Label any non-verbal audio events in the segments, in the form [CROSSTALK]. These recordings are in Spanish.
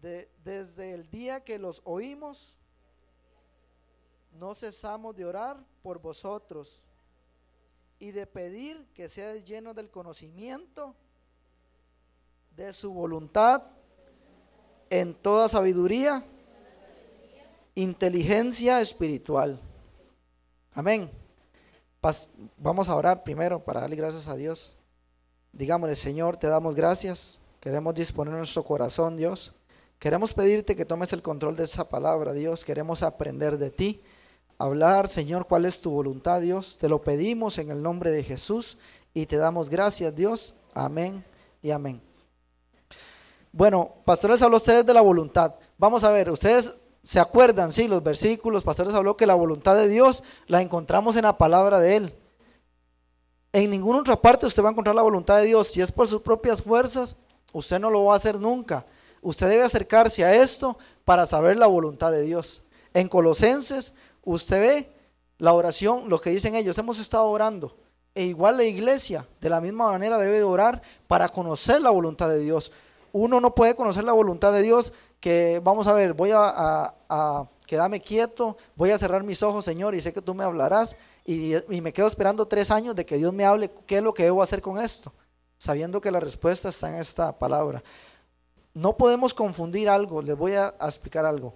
desde el día que los oímos, no cesamos de orar por vosotros y de pedir que seáis llenos del conocimiento de su voluntad en toda sabiduría, inteligencia espiritual. Amén. vamos a orar primero para darle gracias a Dios. Digámosle, Señor, te damos gracias. Queremos disponer nuestro corazón, Dios. Queremos pedirte que tomes el control de esa palabra, Dios. Queremos aprender de ti. Hablar, Señor, cuál es tu voluntad, Dios. Te lo pedimos en el nombre de Jesús y te damos gracias, Dios. Amén y amén. Bueno, pastores habló ustedes de la voluntad. Vamos a ver, ustedes se acuerdan, sí, los versículos, pastores habló que la voluntad de Dios la encontramos en la palabra de Él. En ninguna otra parte usted va a encontrar la voluntad de Dios. Si es por sus propias fuerzas, usted no lo va a hacer nunca. Usted debe acercarse a esto para saber la voluntad de Dios. En Colosenses, usted ve la oración, lo que dicen ellos, hemos estado orando. E igual la iglesia, de la misma manera, debe orar para conocer la voluntad de Dios uno no puede conocer la voluntad de Dios que, vamos a ver, voy a, quedarme quieto, voy a cerrar mis ojos, Señor, y sé que tú me hablarás, y, y, me quedo esperando tres años de que Dios me hable qué es lo que debo hacer con esto, sabiendo que la respuesta está en esta palabra. No podemos confundir algo, les voy a, explicar algo.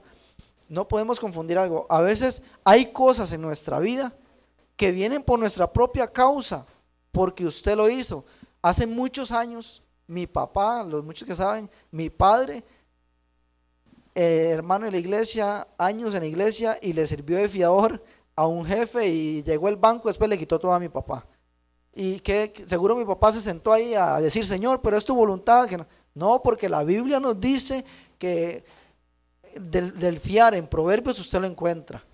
No podemos confundir algo. A veces hay cosas en nuestra vida que vienen por nuestra propia causa, porque usted lo hizo. Hace muchos años mi papá, los muchos que saben, mi padre, eh, hermano de la iglesia, años en la iglesia y le sirvió de fiador a un jefe y llegó el banco, después le quitó todo a mi papá. Y que seguro mi papá se sentó ahí a decir, Señor, pero es tu voluntad. Que no. Porque la Biblia nos dice que del, fiar en Proverbios usted lo encuentra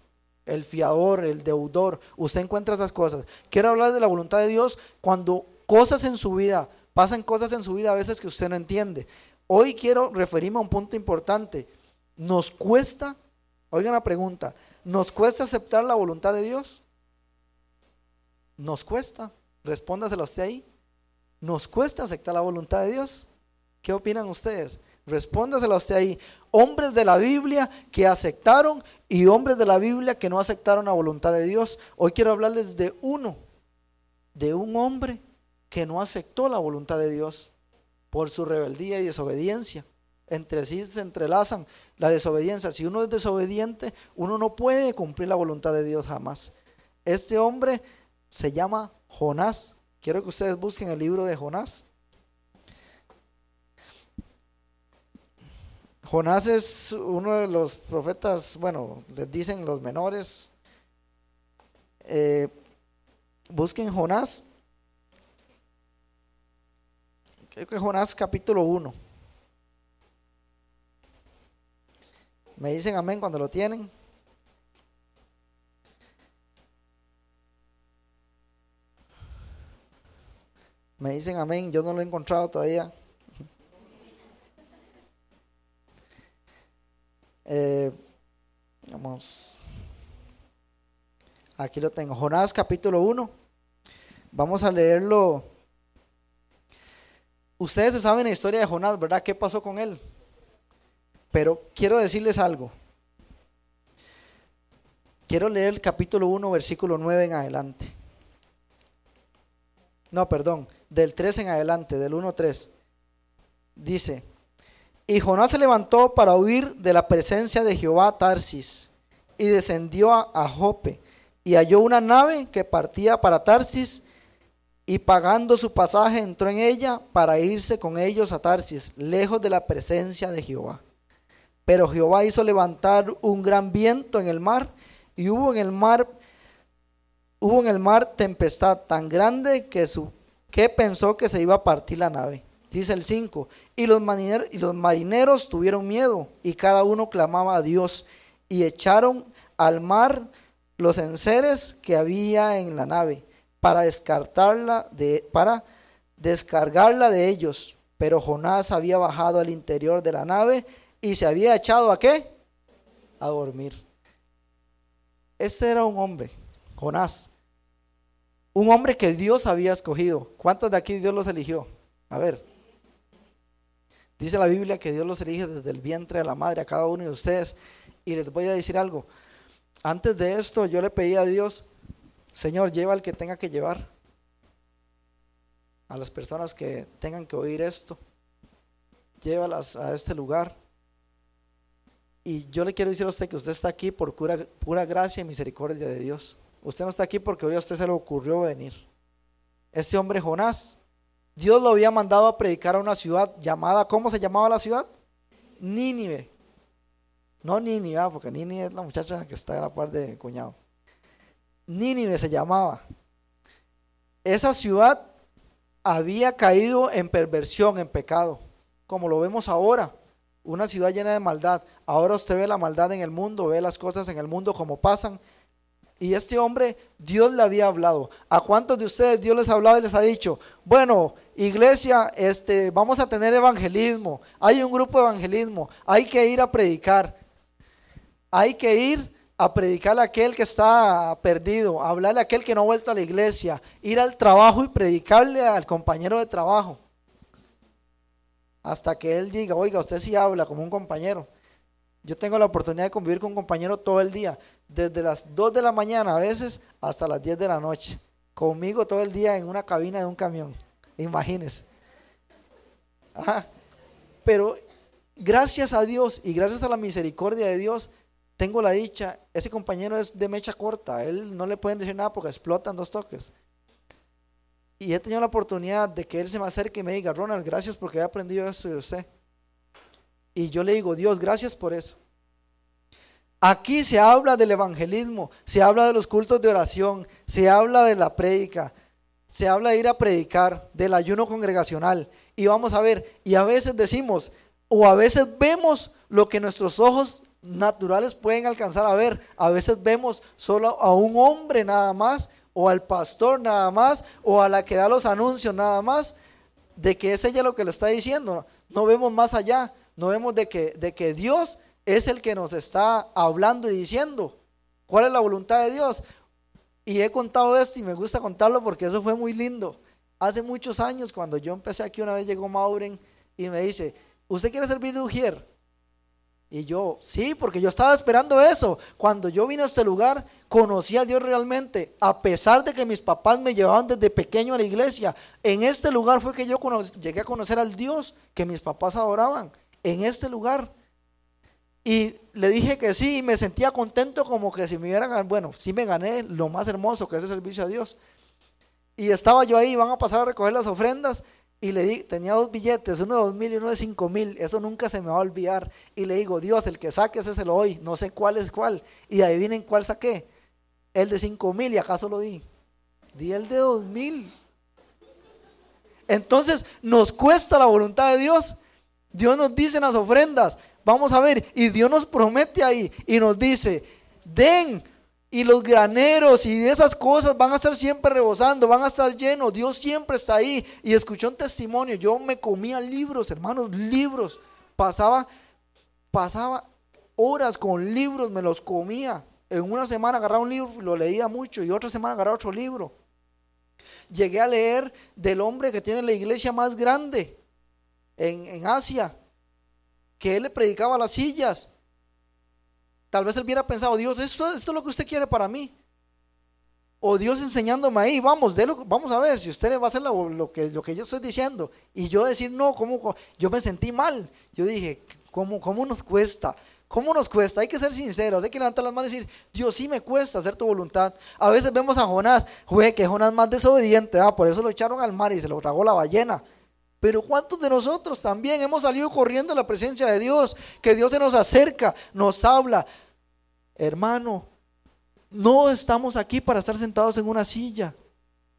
el fiador, el deudor, usted encuentra esas cosas. Quiero hablar de la voluntad de Dios cuando cosas en su vida Pasan cosas en su vida a veces que usted no entiende. Hoy quiero referirme a un punto importante. Nos cuesta, oigan la pregunta, ¿nos cuesta aceptar la voluntad de Dios? ¿Nos cuesta? Respóndaselo usted ahí. ¿Nos cuesta aceptar la voluntad de Dios? ¿Qué opinan ustedes? Respóndaselo usted ahí. Hombres de la Biblia que aceptaron y hombres de la Biblia que no aceptaron la voluntad de Dios. Hoy quiero hablarles de uno, de un hombre que no aceptó la voluntad de Dios por su rebeldía y desobediencia. Entre sí se entrelazan la desobediencia. Si uno es desobediente, uno no puede cumplir la voluntad de Dios jamás. Este hombre se llama Jonás. Quiero que ustedes busquen el libro de Jonás. Jonás es uno de los profetas, bueno, les dicen los menores. Eh, busquen Jonás Creo que Jonás capítulo 1. Me dicen amén cuando lo tienen. Me dicen amén, yo no lo he encontrado todavía. Eh, vamos. Aquí lo tengo. Jonás capítulo 1. Vamos a leerlo Ustedes se saben la historia de Jonás, ¿verdad? ¿Qué pasó con él? Pero quiero decirles algo. Quiero leer el capítulo 1, versículo 9 en adelante. No, perdón, del 3 en adelante, del 1 3. Dice, y Jonás se levantó para huir de la presencia de Jehová Tarsis y descendió a, a Jope y halló una nave que partía para Tarsis y pagando su pasaje entró en ella para irse con ellos a Tarsis, lejos de la presencia de Jehová. Pero Jehová hizo levantar un gran viento en el mar y hubo en el mar hubo en el mar tempestad tan grande que su que pensó que se iba a partir la nave. Dice el 5, y los, marineros, tuvieron miedo y cada uno clamaba a Dios y echaron al mar los enseres que había en la nave para descartarla de, para descargarla de ellos. Pero Jonás había bajado al interior de la nave y se había echado a qué? A dormir. Este era un hombre, Jonás. Un hombre que Dios había escogido. ¿Cuántos de aquí Dios los eligió? A ver. Dice la Biblia que Dios los elige desde el vientre de la madre a cada uno de ustedes. Y les voy a decir algo. Antes de esto yo le pedí a Dios, Señor, lleva al que tenga que llevar. A las personas que tengan que oír esto. Llévalas a este lugar. Y yo le quiero decir a usted que usted está aquí por pura, gracia y misericordia de Dios. Usted no está aquí porque hoy a usted se le ocurrió venir. Este hombre Jonás Dios lo había mandado a predicar a una ciudad llamada, ¿cómo se llamaba la ciudad? Nínive. No Nínive, ah, porque Nínive es la muchacha que está a la par de cuñado. Nínive se llamaba. Esa ciudad había caído en perversión, en pecado, como lo vemos ahora. Una ciudad llena de maldad. Ahora usted ve la maldad en el mundo, ve las cosas en el mundo como pasan. Y este hombre, Dios le había hablado. ¿A cuántos de ustedes Dios les ha hablado y les ha dicho, bueno, iglesia, este, vamos a tener evangelismo, hay un grupo de evangelismo, hay que ir a predicar, hay que ir a predicarle a aquel que está perdido, a hablarle a aquel que no ha vuelto a la iglesia, ir al trabajo y predicarle al compañero de trabajo. Hasta que él diga, oiga, usted sí habla como un compañero. Yo tengo la oportunidad de convivir con un compañero todo el día, desde las 2 de la mañana a veces hasta las 10 de la noche, conmigo todo el día en una cabina de un camión. Imagínense. Pero gracias a Dios y gracias a la misericordia de Dios, tengo la dicha, ese compañero es de mecha corta, él no le pueden decir nada porque explotan dos toques. Y he tenido la oportunidad de que él se me acerque y me diga, Ronald, gracias porque he aprendido eso de usted. Y yo le digo, Dios, gracias por eso. Aquí se habla del evangelismo, se habla de los cultos de oración, se habla de la prédica, se habla de ir a predicar, del ayuno congregacional. Y vamos a ver, y a veces decimos, o a veces vemos lo que nuestros ojos naturales pueden alcanzar a ver. A veces vemos solo a un hombre nada más, o al pastor nada más, o a la que da los anuncios nada más, de que es ella lo que le está diciendo. No vemos más allá, no vemos de que, de que Dios es el que nos está hablando y diciendo. ¿Cuál es la voluntad de Dios? Y he contado esto y me gusta contarlo porque eso fue muy lindo. Hace muchos años, cuando yo empecé aquí, una vez llegó Mauren y me dice, ¿usted quiere servir de Ujier? Y yo, sí, porque yo estaba esperando eso. Cuando yo vine a este lugar, conocí a Dios realmente, a pesar de que mis papás me llevaban desde pequeño a la iglesia. En este lugar fue que yo llegué a conocer al Dios que mis papás adoraban. En este lugar. Y le dije que sí y me sentía contento como que si me hubieran, bueno, sí me gané lo más hermoso que es el servicio a Dios. Y estaba yo ahí, van a pasar a recoger las ofrendas y le di, tenía dos billetes, uno de dos mil y uno de cinco mil, eso nunca se me va a olvidar. Y le digo, Dios, el que saque ese se lo doy, no sé cuál es cuál. Y adivinen cuál saqué, el de cinco mil y acaso lo di. Di el de dos mil. Entonces nos cuesta la voluntad de Dios. Dios nos dice en las ofrendas, Vamos a ver, y Dios nos promete ahí y nos dice, den y los graneros y esas cosas van a estar siempre rebosando, van a estar llenos. Dios siempre está ahí. Y escuché un testimonio. Yo me comía libros, hermanos, libros. Pasaba, pasaba horas con libros, me los comía. En una semana agarraba un libro, lo leía mucho, y otra semana agarraba otro libro. Llegué a leer del hombre que tiene la iglesia más grande en, en Asia, que él le predicaba las sillas. Tal vez él hubiera pensado, Dios, esto, esto es lo que usted quiere para mí. O Dios enseñándome ahí, vamos, vamos a ver si usted le va a hacer lo, que, lo que yo estoy diciendo. Y yo decir, no, ¿cómo, yo me sentí mal. Yo dije, ¿cómo, ¿cómo nos cuesta? ¿Cómo nos cuesta? Hay que ser sinceros, hay que levantar las manos y decir, Dios sí me cuesta hacer tu voluntad. A veces vemos a Jonás, juegue que Jonás más desobediente, ah, por eso lo echaron al mar y se lo tragó la ballena. Pero ¿cuántos de nosotros también hemos salido corriendo a la presencia de Dios? Que Dios se nos acerca, nos habla. Hermano, no estamos aquí para estar sentados en una silla.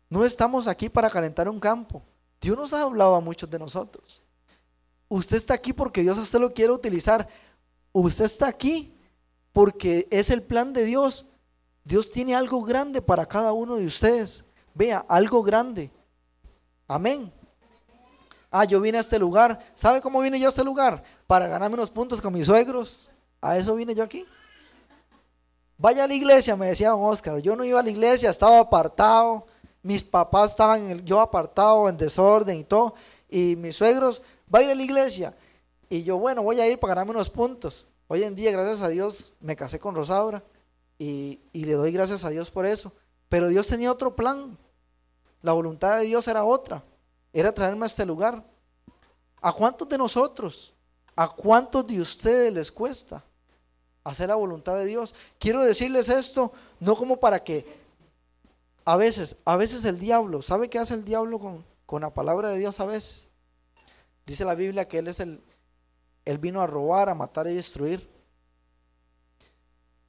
No estamos aquí para calentar un campo. Dios nos ha hablado a muchos de nosotros. Usted está aquí porque Dios a usted lo quiere utilizar. Usted está aquí porque es el plan de Dios. Dios tiene algo grande para cada uno de ustedes. Vea, algo grande. Amén. Ah, yo vine a este lugar. ¿Sabe cómo vine yo a este lugar? Para ganarme unos puntos con mis suegros. A eso vine yo aquí. Vaya a la iglesia, me decía don Oscar. Yo no iba a la iglesia, estaba apartado. Mis papás estaban yo apartado, en desorden y todo. Y mis suegros, vaya a la iglesia. Y yo, bueno, voy a ir para ganarme unos puntos. Hoy en día, gracias a Dios, me casé con Rosaura y, y le doy gracias a Dios por eso. Pero Dios tenía otro plan. La voluntad de Dios era otra. Era traerme a este lugar. ¿A cuántos de nosotros, a cuántos de ustedes les cuesta hacer la voluntad de Dios? Quiero decirles esto no como para que a veces, a veces el diablo, ¿sabe qué hace el diablo con, con la palabra de Dios a veces? Dice la Biblia que Él es el, Él vino a robar, a matar y destruir.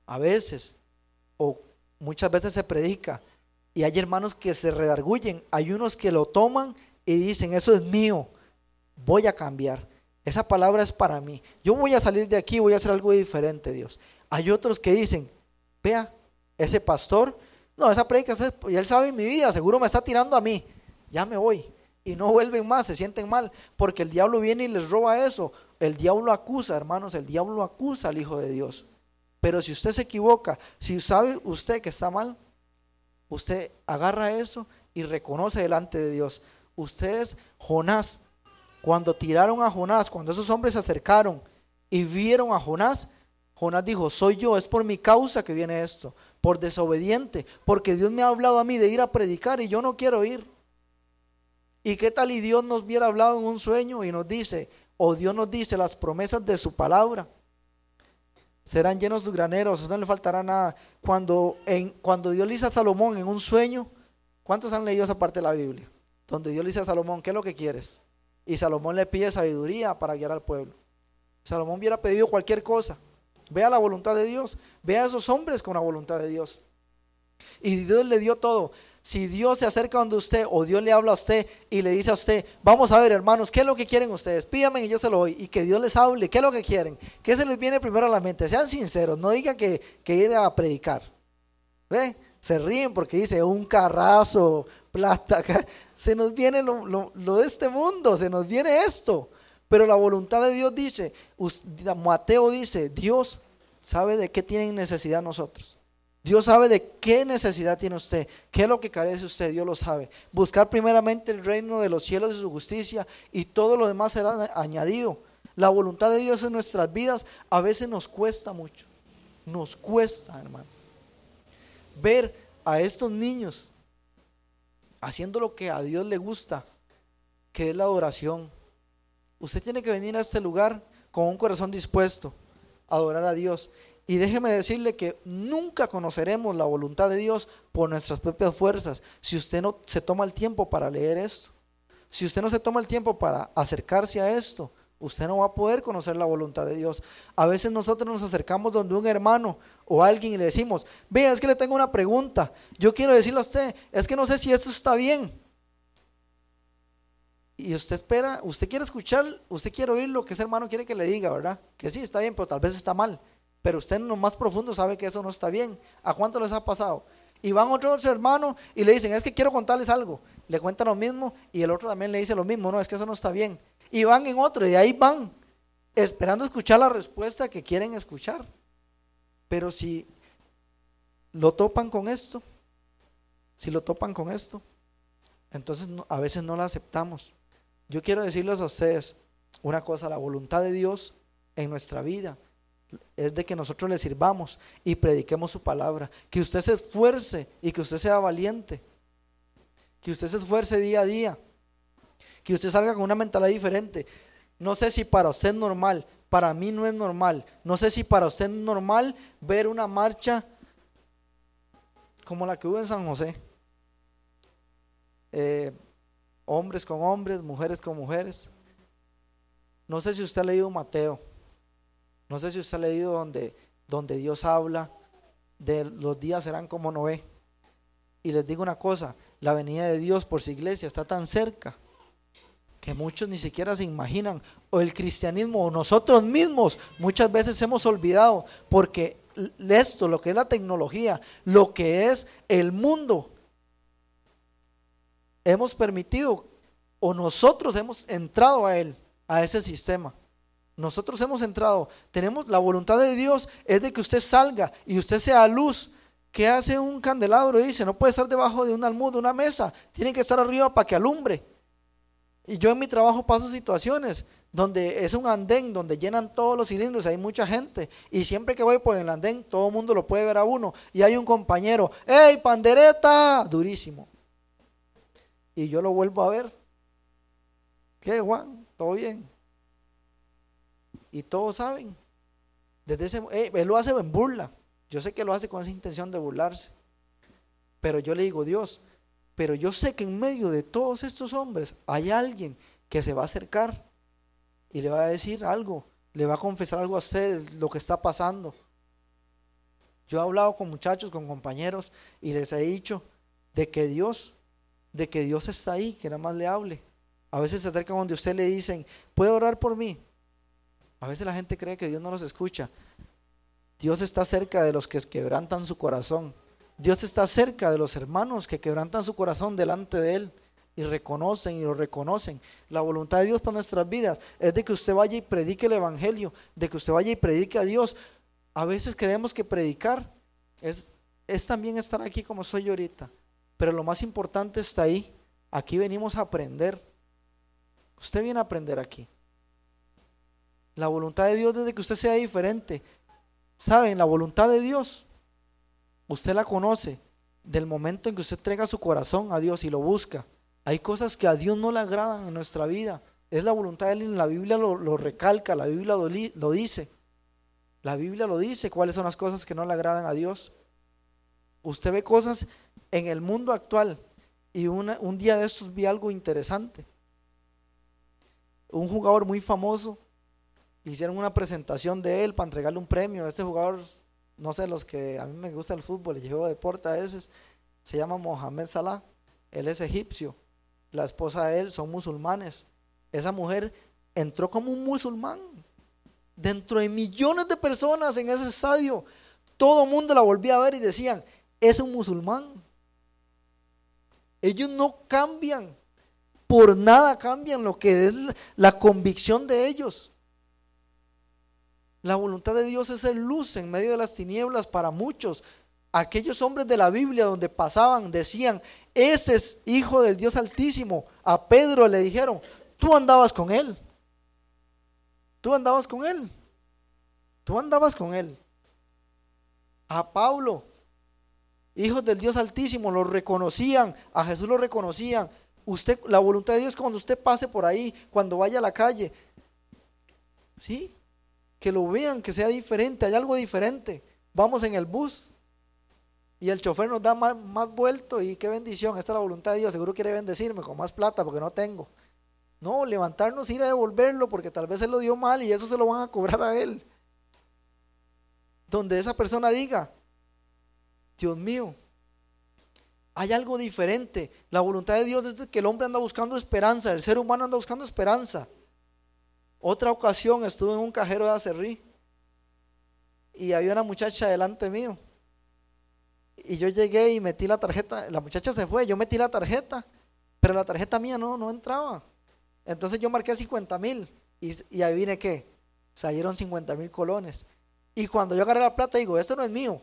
A veces, o muchas veces se predica, y hay hermanos que se redarguyen, hay unos que lo toman y dicen, eso es mío, voy a cambiar. Esa palabra es para mí. Yo voy a salir de aquí, voy a hacer algo diferente, Dios. Hay otros que dicen, vea, ese pastor, no, esa predica, y él sabe mi vida, seguro me está tirando a mí, ya me voy. Y no vuelven más, se sienten mal, porque el diablo viene y les roba eso. El diablo acusa, hermanos, el diablo acusa al Hijo de Dios. Pero si usted se equivoca, si sabe usted que está mal, usted agarra eso y reconoce delante de Dios. Ustedes, Jonás, cuando tiraron a Jonás, cuando esos hombres se acercaron y vieron a Jonás, Jonás dijo, soy yo, es por mi causa que viene esto, por desobediente, porque Dios me ha hablado a mí de ir a predicar y yo no quiero ir. ¿Y qué tal y Dios nos hubiera hablado en un sueño y nos dice, o Dios nos dice las promesas de su palabra? Serán llenos tus graneros, no le faltará nada. Cuando, en, cuando Dios le dice a Salomón en un sueño, ¿cuántos han leído esa parte de la Biblia? Donde Dios le dice a Salomón, ¿qué es lo que quieres? Y Salomón le pide sabiduría para guiar al pueblo. Salomón hubiera pedido cualquier cosa. Vea la voluntad de Dios. Vea a esos hombres con la voluntad de Dios. Y Dios le dio todo. Si Dios se acerca donde usted o Dios le habla a usted y le dice a usted, vamos a ver hermanos, ¿qué es lo que quieren ustedes? Pídame y yo se lo doy. Y que Dios les hable, ¿qué es lo que quieren? ¿Qué se les viene primero a la mente? Sean sinceros, no digan que, que ir a predicar. ¿Ve? Se ríen porque dice un carrazo, plata. Se nos viene lo, de este mundo, se nos viene esto. Pero la voluntad de Dios dice, Mateo dice, Dios sabe de qué tienen necesidad nosotros. Dios sabe de qué necesidad tiene usted, qué es lo que carece usted, Dios lo sabe. Buscar primeramente el reino de los cielos y su justicia y todo lo demás será añadido. La voluntad de Dios en nuestras vidas a veces nos cuesta mucho, nos cuesta, hermano. Ver a estos niños haciendo lo que a Dios le gusta, que es la adoración. Usted tiene que venir a este lugar con un corazón dispuesto a adorar a Dios y déjeme decirle que nunca conoceremos la voluntad de Dios por nuestras propias fuerzas si usted no se toma el tiempo para leer esto. Si usted no se toma el tiempo para acercarse a esto, usted no va a poder conocer la voluntad de Dios. A veces nosotros nos acercamos donde un hermano o alguien y le decimos, vea, es que le tengo una pregunta. Yo quiero decirle a usted, es que no sé si esto está bien. Y usted espera, usted quiere escuchar, usted quiere oír lo que ese hermano quiere que le diga, ¿verdad? Que sí, está bien, pero tal vez está mal. Pero usted en lo más profundo sabe que eso no está bien. ¿A cuánto les ha pasado? Y van otros hermanos y le dicen, es que quiero contarles algo. Le cuentan lo mismo y el otro también le dice lo mismo, no, es que eso no está bien. Y van en otro y ahí van, esperando escuchar la respuesta que quieren escuchar. Pero si lo topan con esto, si lo topan con esto, entonces a veces no la aceptamos. Yo quiero decirles a ustedes una cosa, la voluntad de Dios en nuestra vida es de que nosotros le sirvamos y prediquemos su palabra. Que usted se esfuerce y que usted sea valiente. Que usted se esfuerce día a día. Que usted salga con una mentalidad diferente. No sé si para usted es normal, para mí no es normal. No sé si para usted es normal ver una marcha como la que hubo en San José. Eh, hombres con hombres, mujeres con mujeres. No sé si usted ha leído Mateo. No sé si usted ha leído donde, donde Dios habla de los días serán como Noé. Y les digo una cosa, la venida de Dios por su iglesia está tan cerca que muchos ni siquiera se imaginan, o el cristianismo, o nosotros mismos muchas veces hemos olvidado, porque esto, lo que es la tecnología, lo que es el mundo, hemos permitido, o nosotros hemos entrado a él, a ese sistema. Nosotros hemos entrado, tenemos la voluntad de Dios es de que usted salga y usted sea luz. ¿Qué hace un candelabro? Dice, no puede estar debajo de un almud, de una mesa, tiene que estar arriba para que alumbre. Y yo en mi trabajo paso situaciones donde es un andén donde llenan todos los cilindros, hay mucha gente. Y siempre que voy por el andén, todo el mundo lo puede ver a uno. Y hay un compañero, ¡Ey, pandereta! Durísimo. Y yo lo vuelvo a ver. ¿Qué, Juan? ¿Todo bien? Y todos saben. Desde ese, eh, él lo hace en burla. Yo sé que lo hace con esa intención de burlarse. Pero yo le digo, Dios, pero yo sé que en medio de todos estos hombres hay alguien que se va a acercar y le va a decir algo, le va a confesar algo a usted, lo que está pasando. Yo he hablado con muchachos, con compañeros y les he dicho de que Dios, de que Dios está ahí, que nada más le hable. A veces se acercan donde usted le dicen, ¿puede orar por mí? A veces la gente cree que Dios no los escucha. Dios está cerca de los que quebrantan su corazón. Dios está cerca de los hermanos que quebrantan su corazón delante de Él y reconocen y lo reconocen. La voluntad de Dios para nuestras vidas es de que usted vaya y predique el Evangelio, de que usted vaya y predique a Dios. A veces creemos que predicar es, es también estar aquí como soy yo ahorita, pero lo más importante está ahí. Aquí venimos a aprender. Usted viene a aprender aquí. La voluntad de Dios es de que usted sea diferente. ¿Saben? La voluntad de Dios, usted la conoce del momento en que usted entrega su corazón a Dios y lo busca. Hay cosas que a Dios no le agradan en nuestra vida. Es la voluntad de Él, la Biblia lo, recalca, la Biblia lo, dice. La Biblia lo dice, cuáles son las cosas que no le agradan a Dios. Usted ve cosas en el mundo actual y un día de estos vi algo interesante. Un jugador muy famoso, hicieron una presentación de él para entregarle un premio. Este jugador, no sé, los que a mí me gusta el fútbol y juego deporte a veces, se llama Mohamed Salah. Él es egipcio la esposa de él son musulmanes. Esa mujer entró como un musulmán. Dentro de millones de personas en ese estadio, todo el mundo la volvía a ver y decían, es un musulmán. Ellos no cambian, por nada cambian lo que es la convicción de ellos. La voluntad de Dios es ser luz en medio de las tinieblas para muchos. Aquellos hombres de la Biblia donde pasaban decían, ese es hijo del Dios Altísimo. A Pedro le dijeron, tú andabas con él. Tú andabas con él. Tú andabas con él. A Pablo, hijos del Dios Altísimo, lo reconocían, a Jesús lo reconocían. Usted, la voluntad de Dios cuando usted pase por ahí, cuando vaya a la calle, sí, que lo vean, que sea diferente, hay algo diferente. Vamos en el bus, y el chofer nos da más, vuelto y qué bendición, esta es la voluntad de Dios, seguro quiere bendecirme con más plata porque no tengo. No, levantarnos, ir a devolverlo porque tal vez él lo dio mal y eso se lo van a cobrar a él. Donde esa persona diga, Dios mío, hay algo diferente. La voluntad de Dios es que el hombre anda buscando esperanza, el ser humano anda buscando esperanza. Otra ocasión estuve en un cajero de Acerrí y había una muchacha delante mío y yo llegué y metí la tarjeta, la muchacha se fue, yo metí la tarjeta, pero la tarjeta mía no, no entraba. Entonces yo marqué 50 mil y, y ahí vine que salieron 50 mil colones. Y cuando yo agarré la plata digo, esto no es mío,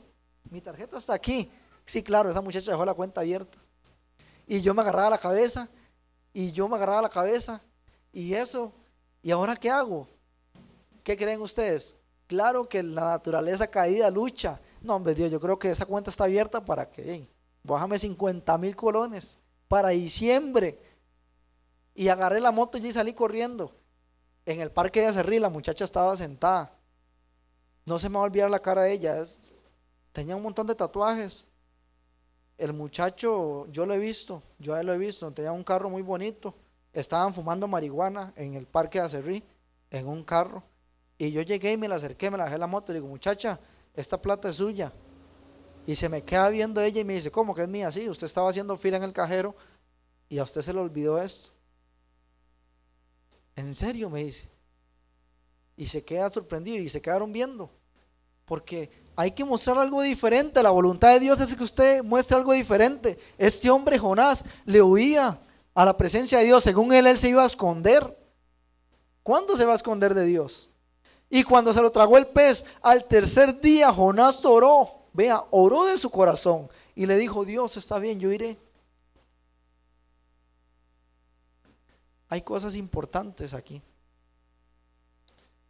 mi tarjeta está aquí. Sí, claro, esa muchacha dejó la cuenta abierta. Y yo me agarraba la cabeza, y yo me agarraba la cabeza, y eso, ¿y ahora qué hago? ¿Qué creen ustedes? Claro que la naturaleza caída lucha, no, hombre, Dios, yo creo que esa cuenta está abierta para que, bájame 50 mil colones para diciembre. Y agarré la moto y salí corriendo. En el parque de Acerrí la muchacha estaba sentada. No se me va a olvidar la cara de ella. tenía un montón de tatuajes. El muchacho, yo lo he visto, yo a él lo he visto, tenía un carro muy bonito. Estaban fumando marihuana en el parque de Acerrí, en un carro. Y yo llegué y me la acerqué, me la dejé la moto y digo, muchacha, esta plata es suya. Y se me queda viendo ella y me dice, ¿cómo que es mía? Sí, usted estaba haciendo fila en el cajero y a usted se le olvidó esto. ¿En serio? Me dice. Y se queda sorprendido y se quedaron viendo. Porque hay que mostrar algo diferente. La voluntad de Dios es que usted muestre algo diferente. Este hombre, Jonás, le huía a la presencia de Dios. Según él, él se iba a esconder. ¿Cuándo se va a esconder de Dios? Y cuando se lo tragó el pez, al tercer día Jonás oró, vea, oró de su corazón y le dijo, Dios, está bien, yo iré. Hay cosas importantes aquí.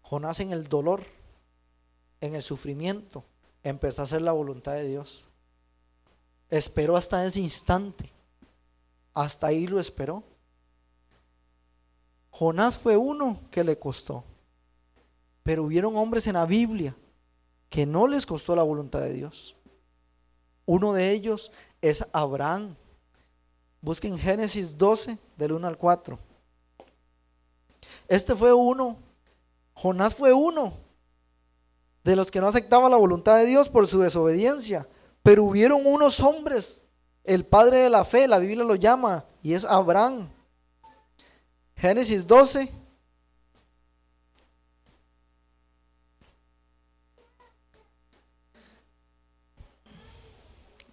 Jonás en el dolor, en el sufrimiento, empezó a hacer la voluntad de Dios. Esperó hasta ese instante. Hasta ahí lo esperó. Jonás fue uno que le costó. Pero hubieron hombres en la Biblia que no les costó la voluntad de Dios. Uno de ellos es Abraham. Busquen Génesis 12, del 1 al 4. Este fue uno, Jonás fue uno de los que no aceptaba la voluntad de Dios por su desobediencia. Pero hubieron unos hombres, el padre de la fe, la Biblia lo llama, y es Abraham. Génesis 12.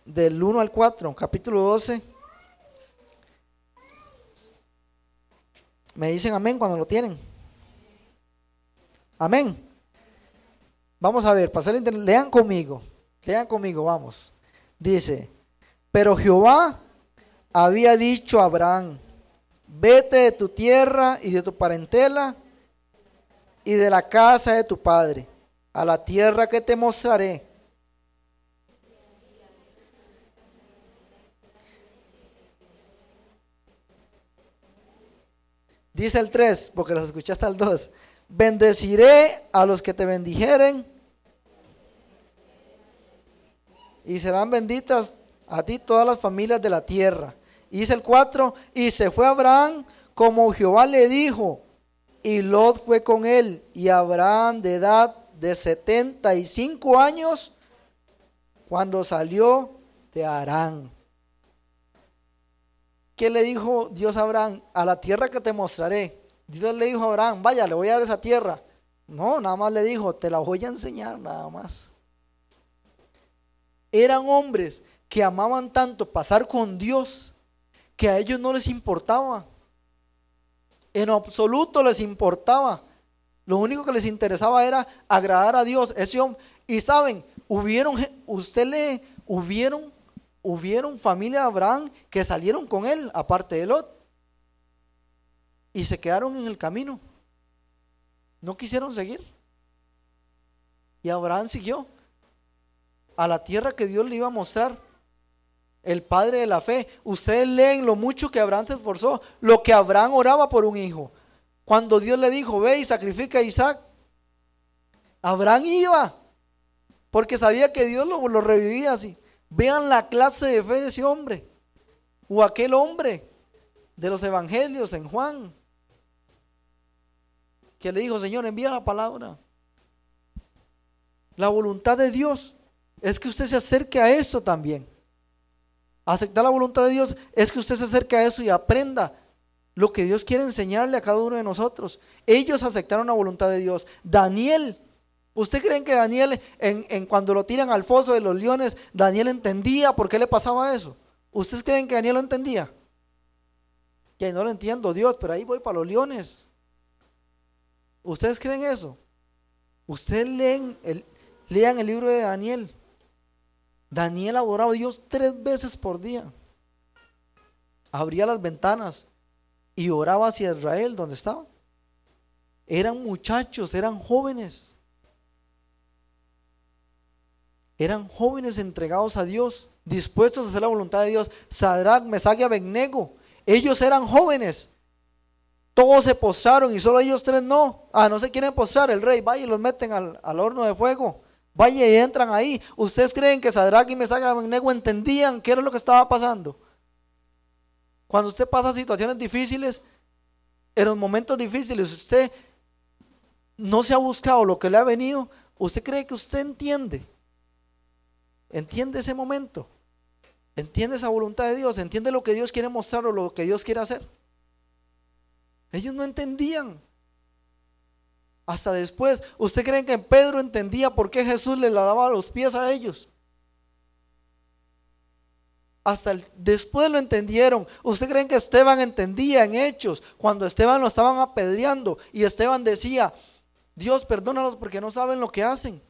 Del 1 al 4, capítulo 12. Me dicen amén cuando lo tienen. Amén. Vamos a ver, pasar lean conmigo. Lean conmigo, vamos. Dice, pero Jehová había dicho a Abraham, vete de tu tierra y de tu parentela y de la casa de tu padre, a la tierra que te mostraré. Dice el 3, porque los escuchaste al 2. Bendeciré a los que te bendijeren y serán benditas a ti todas las familias de la tierra. Y dice el 4, y se fue Abraham como Jehová le dijo, y Lot fue con él, y Abraham de edad de 75 años, cuando salió de Arán. ¿Qué le dijo Dios a Abraham? A la tierra que te mostraré. Dios le dijo a Abraham, vaya, le voy a dar esa tierra. No, nada más le dijo, te la voy a enseñar, nada más eran hombres que amaban tanto pasar con Dios que a ellos no les importaba. En absoluto les importaba. Lo único que les interesaba era agradar a Dios. Ese hombre, y saben, hubieron, usted le, hubieron, hubieron familia de Abraham que salieron con él, aparte de Lot. Y se quedaron en el camino. No quisieron seguir. Y Abraham siguió a la tierra que Dios le iba a mostrar. El padre de la fe. Ustedes leen lo mucho que Abraham se esforzó, lo que Abraham oraba por un hijo. Cuando Dios le dijo, ve y sacrifica a Isaac, Abraham iba, porque sabía que Dios lo, lo revivía así. Vean la clase de fe de ese hombre, o aquel hombre de los evangelios en Juan, que le dijo, Señor, envía la palabra. La voluntad de Dios es que usted se acerque a eso también. Aceptar la voluntad de Dios es que usted se acerque a eso y aprenda lo que Dios quiere enseñarle a cada uno de nosotros. Ellos aceptaron la voluntad de Dios. Daniel, ¿usted cree que Daniel, en, cuando lo tiran al foso de los leones, Daniel entendía por qué le pasaba eso? ¿Ustedes creen que Daniel lo entendía? Que no lo entiendo, Dios, pero ahí voy para los leones. ¿Ustedes creen eso? Ustedes leen lean el libro de Daniel. Daniel adoraba a Dios tres veces por día. Abría las ventanas y oraba hacia Israel, donde estaba. Eran muchachos, eran jóvenes. Eran jóvenes entregados a Dios, dispuestos a hacer la voluntad de Dios. Sadrach, Mesach y Abednego. Ellos eran jóvenes. Todos se postraron y solo ellos tres no. Ah, no se quieren postrar. El rey vaya y los meten al, al horno de fuego. Vaya y entran ahí. ¿Ustedes creen que Sadrach y Mesach y entendían qué era lo que estaba pasando? Cuando usted pasa situaciones difíciles, en los momentos difíciles, usted no se ha buscado lo que le ha venido, ¿usted cree que usted entiende? ¿Entiende ese momento? ¿Entiende esa voluntad de Dios? ¿Entiende lo que Dios quiere mostrar o lo que Dios quiere hacer? Ellos no entendían. Hasta después, ¿usted cree que Pedro entendía por qué Jesús le lavaba los pies a ellos? Hasta después lo entendieron. ¿Usted cree que Esteban entendía en hechos cuando Esteban lo estaban apedreando y Esteban decía, Dios perdónalos porque no saben lo que hacen?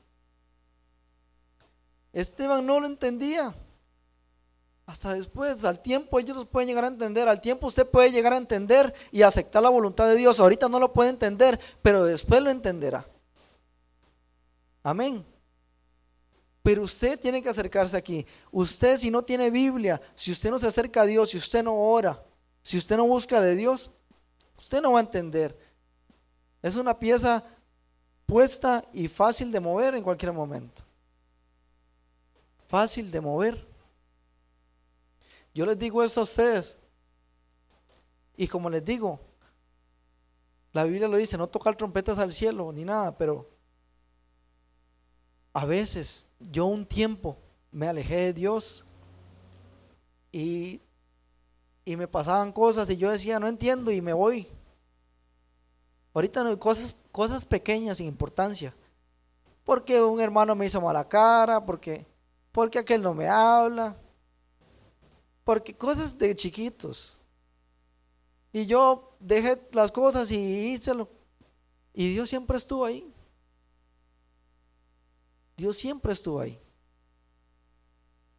Esteban no lo entendía. Hasta después, al tiempo ellos los pueden llegar a entender, al tiempo usted puede llegar a entender y aceptar la voluntad de Dios. Ahorita no lo puede entender, pero después lo entenderá. Amén. Pero usted tiene que acercarse aquí. Usted si no tiene Biblia, si usted no se acerca a Dios, si usted no ora, si usted no busca de Dios, usted no va a entender. Es una pieza puesta y fácil de mover en cualquier momento. Fácil de mover. Yo les digo esto a ustedes. Y como les digo, la Biblia lo dice, no tocar trompetas al cielo ni nada, pero a veces yo un tiempo me alejé de Dios y, y me pasaban cosas y yo decía, no entiendo y me voy. Ahorita no hay cosas, cosas pequeñas sin importancia. Porque un hermano me hizo mala cara, porque, porque aquel no me habla, porque cosas de chiquitos. Y yo dejé las cosas y hícelo. Y Dios siempre estuvo ahí. Dios siempre estuvo ahí.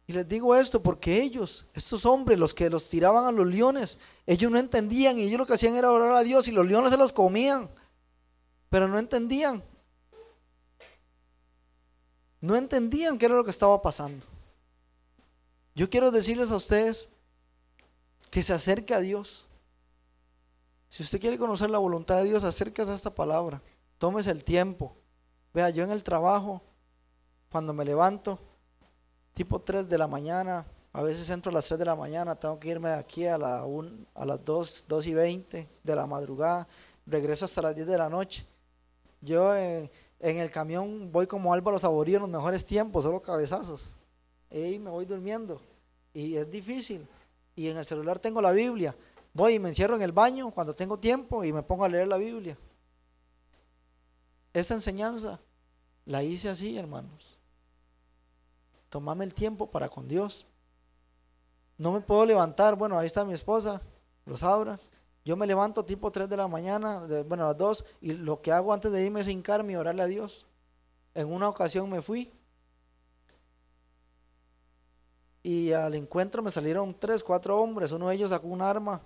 Y les digo esto porque ellos, estos hombres, los que los tiraban a los leones, ellos no entendían y ellos lo que hacían era orar a Dios y los leones se los comían, pero no entendían. No entendían qué era lo que estaba pasando. Yo quiero decirles a ustedes que se acerque a Dios. Si usted quiere conocer la voluntad de Dios, acérquese a esta palabra. Tómese el tiempo. Vea, yo en el trabajo cuando me levanto, tipo 3 de la mañana, a veces entro a las 3 de la mañana, tengo que irme de aquí a, la las 2, 2 y 20 de la madrugada, regreso hasta las 10 de la noche. Yo eh, en el camión voy como Álvaro Saborío en los mejores tiempos, solo cabezazos. Y me voy durmiendo. Y es difícil. Y en el celular tengo la Biblia. Voy y me encierro en el baño cuando tengo tiempo y me pongo a leer la Biblia. Esta enseñanza la hice así, hermanos. Tomame el tiempo para con Dios. No me puedo levantar, bueno, ahí está mi esposa, los abra. Yo me levanto tipo 3 de la mañana, bueno, a las 2, y lo que hago antes de irme es hincarme y orarle a Dios. En una ocasión me fui y al encuentro me salieron tres, cuatro hombres. Uno de ellos sacó un arma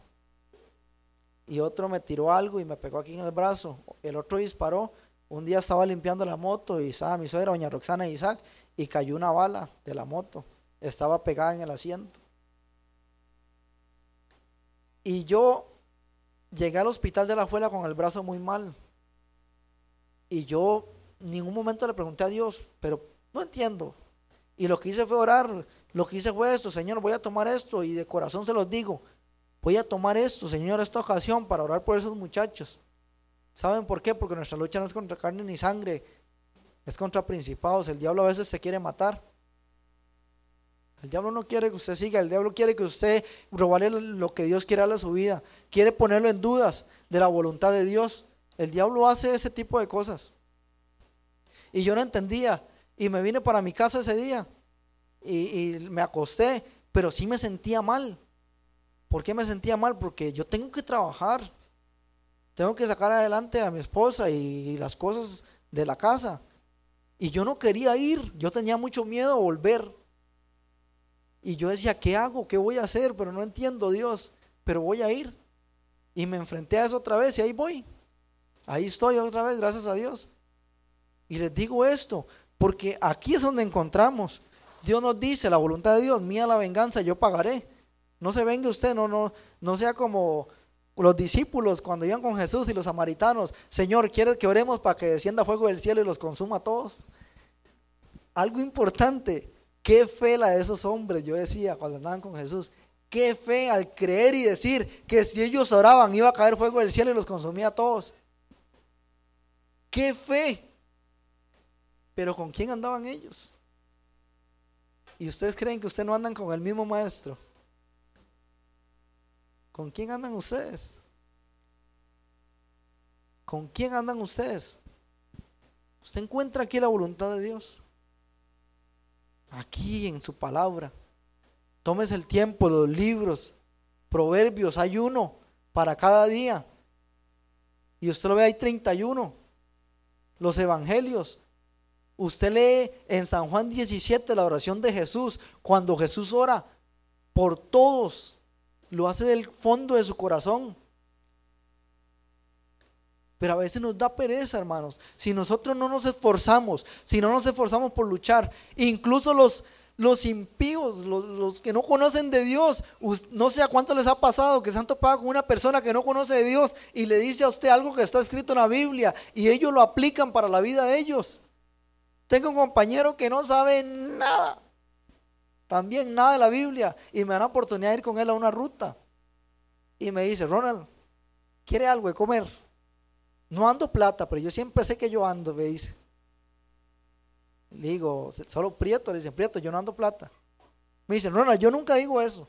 y otro me tiró algo y me pegó aquí en el brazo. El otro disparó. Un día estaba limpiando la moto y estaba mi suegra, doña Roxana Isaac, y cayó una bala de la moto. Estaba pegada en el asiento. Y yo llegué al hospital de la Juela con el brazo muy mal. Y yo en ningún momento le pregunté a Dios, pero no entiendo. Y lo que hice fue orar. Lo que hice fue esto, Señor, voy a tomar esto. Y de corazón se los digo, voy a tomar esto, Señor, esta ocasión para orar por esos muchachos. ¿Saben por qué? Porque nuestra lucha no es contra carne ni sangre, es contra principados. El diablo a veces se quiere matar. El diablo no quiere que usted siga, el diablo quiere que usted robarle lo que Dios quiere darle a su vida. Quiere ponerlo en dudas de la voluntad de Dios. El diablo hace ese tipo de cosas. Y yo no entendía. Y me vine para mi casa ese día. Y, y me acosté. Pero sí me sentía mal. ¿Por qué me sentía mal? Porque yo tengo que trabajar. Tengo que sacar adelante a mi esposa y las cosas de la casa. Y yo no quería ir, yo tenía mucho miedo a volver. Y yo decía, ¿qué hago? ¿Qué voy a hacer? Pero no entiendo Dios, pero voy a ir. Y me enfrenté a eso otra vez y ahí voy. Ahí estoy otra vez, gracias a Dios. Y les digo esto, porque aquí es donde encontramos. Dios nos dice, la voluntad de Dios, mía la venganza, yo pagaré. No se venga usted, no, no, no sea como los discípulos cuando iban con Jesús y los samaritanos, Señor, ¿quieres que oremos para que descienda fuego del cielo y los consuma a todos? Algo importante, qué fe la de esos hombres, yo decía cuando andaban con Jesús, qué fe al creer y decir que si ellos oraban iba a caer fuego del cielo y los consumía a todos. Qué fe. Pero ¿con quién andaban ellos? ¿Y ustedes creen que ustedes no andan con el mismo maestro? ¿Con quién andan ustedes? ¿Con quién andan ustedes? Usted encuentra aquí la voluntad de Dios. Aquí en su palabra. Tómese el tiempo, los libros, proverbios, hay uno para cada día. Y usted lo ve, hay 31. Los evangelios. Usted lee en San Juan 17 la oración de Jesús, cuando Jesús ora por todos lo hace del fondo de su corazón. Pero a veces nos da pereza, hermanos. Si nosotros no nos esforzamos, si no nos esforzamos por luchar, incluso los, los impíos, los, que no conocen de Dios, no sé a cuánto les ha pasado que se han topado con una persona que no conoce de Dios y le dice a usted algo que está escrito en la Biblia y ellos lo aplican para la vida de ellos. Tengo un compañero que no sabe nada, también nada de la Biblia y me dan la oportunidad de ir con él a una ruta. Y me dice, Ronald, ¿quiere algo de comer? No ando plata, pero yo siempre sé que yo ando, me dice. Le digo, solo Prieto, le dice, Prieto, yo no ando plata. Me dice, Ronald, yo nunca digo eso.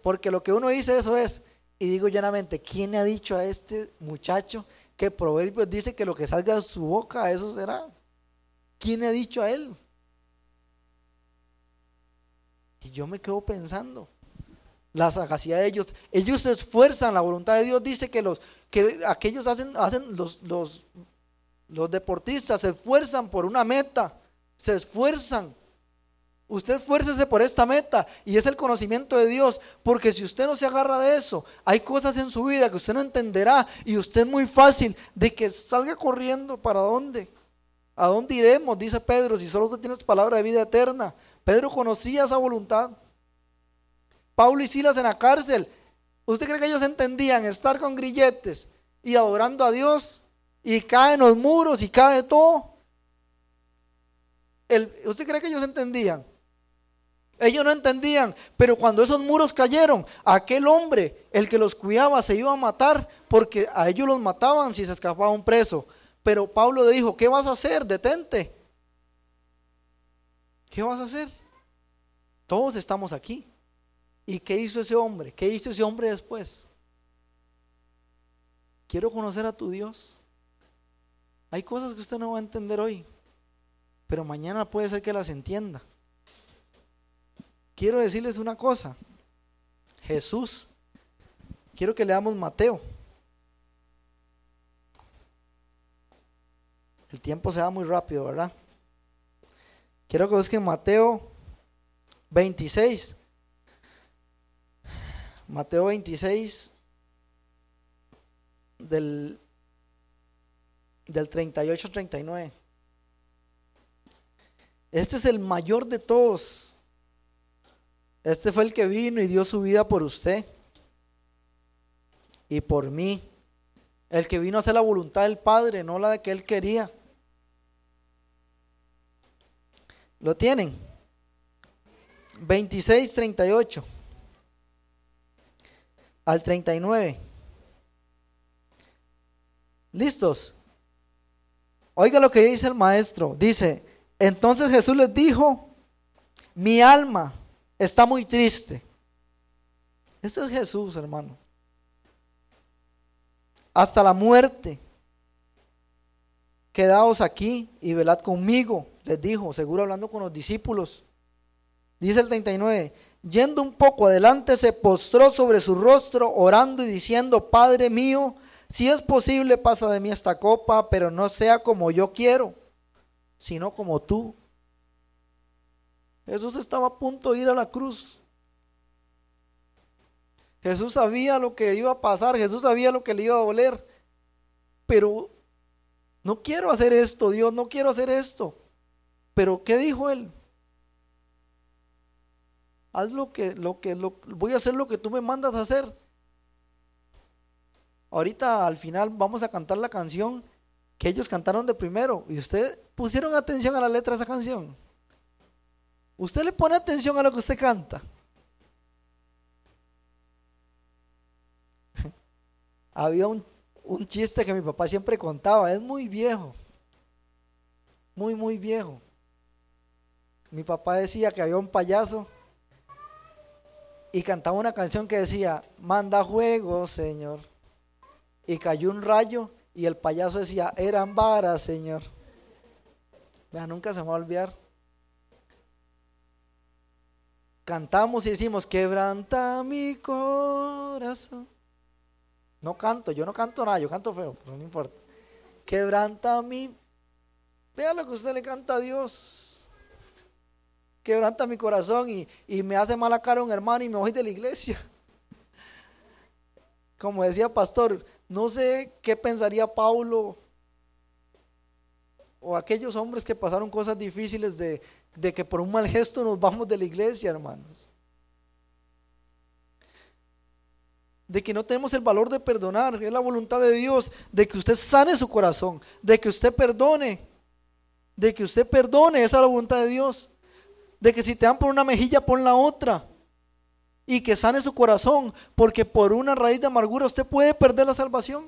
Porque lo que uno dice eso es, y digo llanamente, ¿quién ha dicho a este muchacho que Proverbios dice que lo que salga de su boca, eso será? ¿Quién ha dicho a él? Y yo me quedo pensando, la sagacidad de ellos, ellos se esfuerzan, la voluntad de Dios dice que los, que aquellos hacen, hacen los, los, los deportistas se esfuerzan por una meta, se esfuerzan. Usted esfuércese por esta meta. Y es el conocimiento de Dios, porque si usted no se agarra de eso, hay cosas en su vida que usted no entenderá. Y usted es muy fácil de que salga corriendo. Para dónde. ¿A dónde iremos? Dice Pedro, si solo usted tiene palabra de vida eterna. Pedro conocía esa voluntad. Pablo y Silas en la cárcel ¿Usted cree que ellos entendían estar con grilletes y adorando a Dios y caen los muros y cae todo? ¿Usted cree que ellos entendían? Ellos no entendían, pero cuando esos muros cayeron, aquel hombre, el que los cuidaba, se iba a matar porque a ellos los mataban si se escapaba un preso. Pero Pablo le dijo, ¿qué vas a hacer? Detente. ¿Qué vas a hacer? Todos estamos aquí. ¿Y qué hizo ese hombre? ¿Qué hizo ese hombre después? Quiero conocer a tu Dios. Hay cosas que usted no va a entender hoy, pero mañana puede ser que las entienda. Quiero decirles una cosa. Jesús, quiero que leamos Mateo. El tiempo se va muy rápido, ¿verdad? Quiero que busquen Mateo 26, Mateo 26, del, del 38 al 39. Este es el mayor de todos. Este fue el que vino y dio su vida por usted y por mí. El que vino a hacer la voluntad del Padre, no la de que él quería. ¿Lo tienen? 26, 38 al 39. ¿Listos? Oiga lo que dice el maestro. Dice, entonces Jesús les dijo, mi alma está muy triste. Este es Jesús, hermano. Hasta la muerte. Quedaos aquí y velad conmigo, les dijo, seguro hablando con los discípulos. Dice el 39, Yendo un poco adelante, se postró sobre su rostro, orando y diciendo, Padre mío, si es posible, pasa de mí esta copa, pero no sea como yo quiero, sino como tú. Jesús estaba a punto de ir a la cruz. Jesús sabía lo que iba a pasar, Jesús sabía lo que le iba a doler. Pero no quiero hacer esto, Dios, no quiero hacer esto. Pero ¿qué dijo él? haz lo que, lo que, lo, voy a hacer lo que tú me mandas a hacer. Ahorita al final vamos a cantar la canción que ellos cantaron de primero. ¿Y ustedes pusieron atención a la letra de esa canción? ¿Usted le pone atención a lo que usted canta? [LAUGHS] Había un, un chiste que mi papá siempre contaba, es muy viejo, muy, muy viejo. Mi papá decía que había un payaso y cantaba una canción que decía, manda juego, Señor. Y cayó un rayo y el payaso decía, eran varas, Señor. Vea, nunca se me va a olvidar. Cantamos y decimos, quebranta mi corazón. No canto, yo no canto nada, yo canto feo, pero no importa. Quebranta mi... Vea lo que usted le canta a Dios quebranta mi corazón y, me hace mala cara un hermano y me voy de la iglesia. [LAUGHS] Como decía pastor, No sé qué pensaría Paulo o aquellos hombres que pasaron cosas difíciles de, de que por un mal gesto nos vamos de la iglesia, hermanos. de que no tenemos el valor de perdonar, es la voluntad de Dios, de que usted sane su corazón, de que usted perdone, de que usted perdone, esa es la voluntad de Dios, de que si te dan por una mejilla, pon la otra, y que sane su corazón, porque por una raíz de amargura usted puede perder la salvación.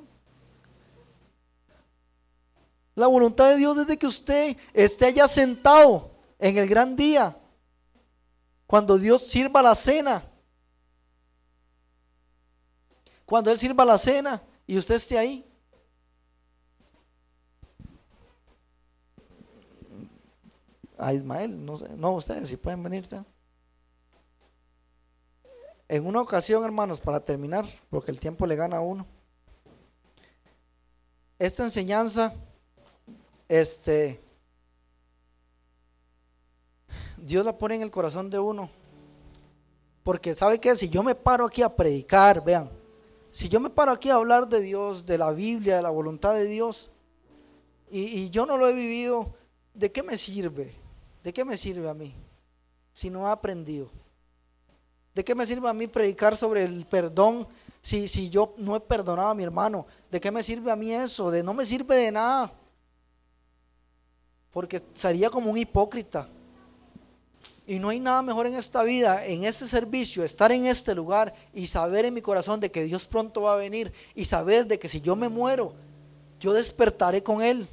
La voluntad de Dios es de que usted esté allá sentado en el gran día, cuando Dios sirva la cena cuando Él sirva la cena y usted esté ahí. A Ismael, no sé, no ustedes, si pueden venir. En una ocasión, hermanos, para terminar, porque el tiempo le gana a uno. Esta enseñanza, este, Dios la pone en el corazón de uno. Porque sabe que si yo me paro aquí a predicar, vean, si yo me paro aquí a hablar de Dios, de la Biblia, de la voluntad de Dios, y, yo no lo he vivido, ¿de qué me sirve? ¿De qué me sirve a mí? Si no he aprendido. ¿De qué me sirve a mí predicar sobre el perdón si, si yo no he perdonado a mi hermano? ¿De qué me sirve a mí eso? De no me sirve de nada. Porque sería como un hipócrita. Y no hay nada mejor en esta vida, en este servicio, estar en este lugar y saber en mi corazón de que Dios pronto va a venir y saber de que si yo me muero, yo despertaré con Él.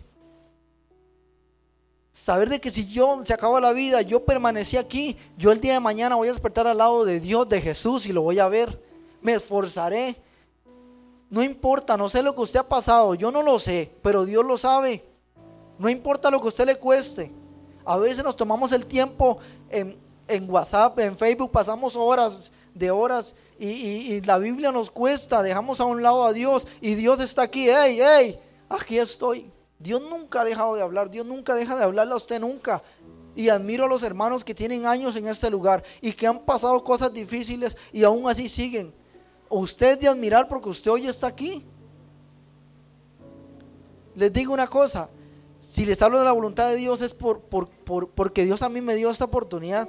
Saber de que si yo se acaba la vida, yo permanecí aquí, yo el día de mañana voy a despertar al lado de Dios, de Jesús y lo voy a ver. Me esforzaré. No importa, no sé lo que usted ha pasado, yo no lo sé, pero Dios lo sabe. No importa lo que usted le cueste. A veces nos tomamos el tiempo en, WhatsApp, en Facebook, pasamos horas de horas y, la Biblia nos cuesta, dejamos a un lado a Dios y Dios está aquí, hey, hey, aquí estoy. Dios nunca ha dejado de hablar, Dios nunca deja de hablarle a usted nunca. Y admiro a los hermanos que tienen años en este lugar y que han pasado cosas difíciles y aún así siguen. Usted de admirar porque usted hoy está aquí. Les digo una cosa, si les hablo de la voluntad de Dios es por, porque Dios a mí me dio esta oportunidad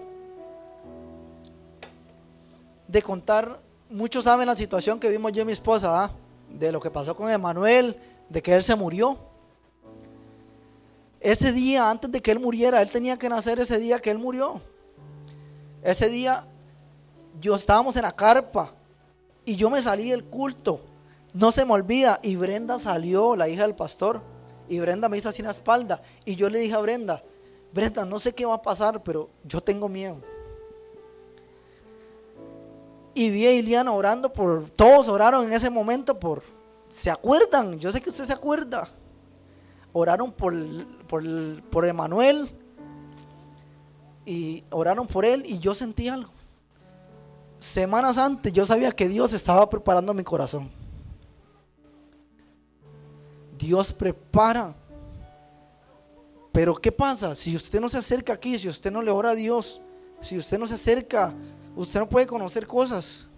de contar. Muchos saben la situación que vimos yo y mi esposa, de lo que pasó con Emanuel, de que él se murió. Ese día, antes de que él muriera, él tenía que nacer ese día que él murió. Ese día, yo estábamos en la carpa y yo me salí del culto. No se me olvida. Y Brenda salió, la hija del pastor y Brenda me hizo así la espalda. Y yo le dije a Brenda, Brenda, no sé qué va a pasar, pero yo tengo miedo. Y vi a Iliana orando por, todos oraron en ese momento por, ¿se acuerdan? Yo sé que usted se acuerda. Oraron por, por, por Emanuel y oraron por él y yo sentí algo. Semanas antes yo sabía que Dios estaba preparando mi corazón. Dios prepara. Pero ¿qué pasa? Si usted no se acerca aquí, si usted no le ora a Dios, si usted no se acerca, usted no puede conocer cosas.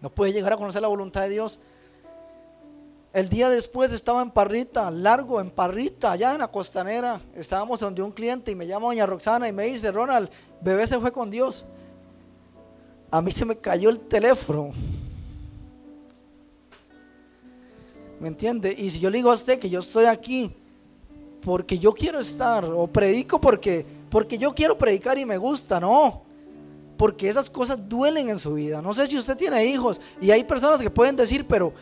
No puede llegar a conocer la voluntad de Dios. El día después estaba en Parrita, largo, en Parrita, allá en la costanera. Estábamos donde un cliente y me llama doña Roxana y me dice, Ronald, bebé se fue con Dios. A mí se me cayó el teléfono. ¿Me entiende? Y si yo le digo a usted que yo estoy aquí porque yo quiero estar, o predico porque, porque yo quiero predicar y me gusta, no. Porque esas cosas duelen en su vida. No sé si usted tiene hijos y hay personas que pueden decir, pero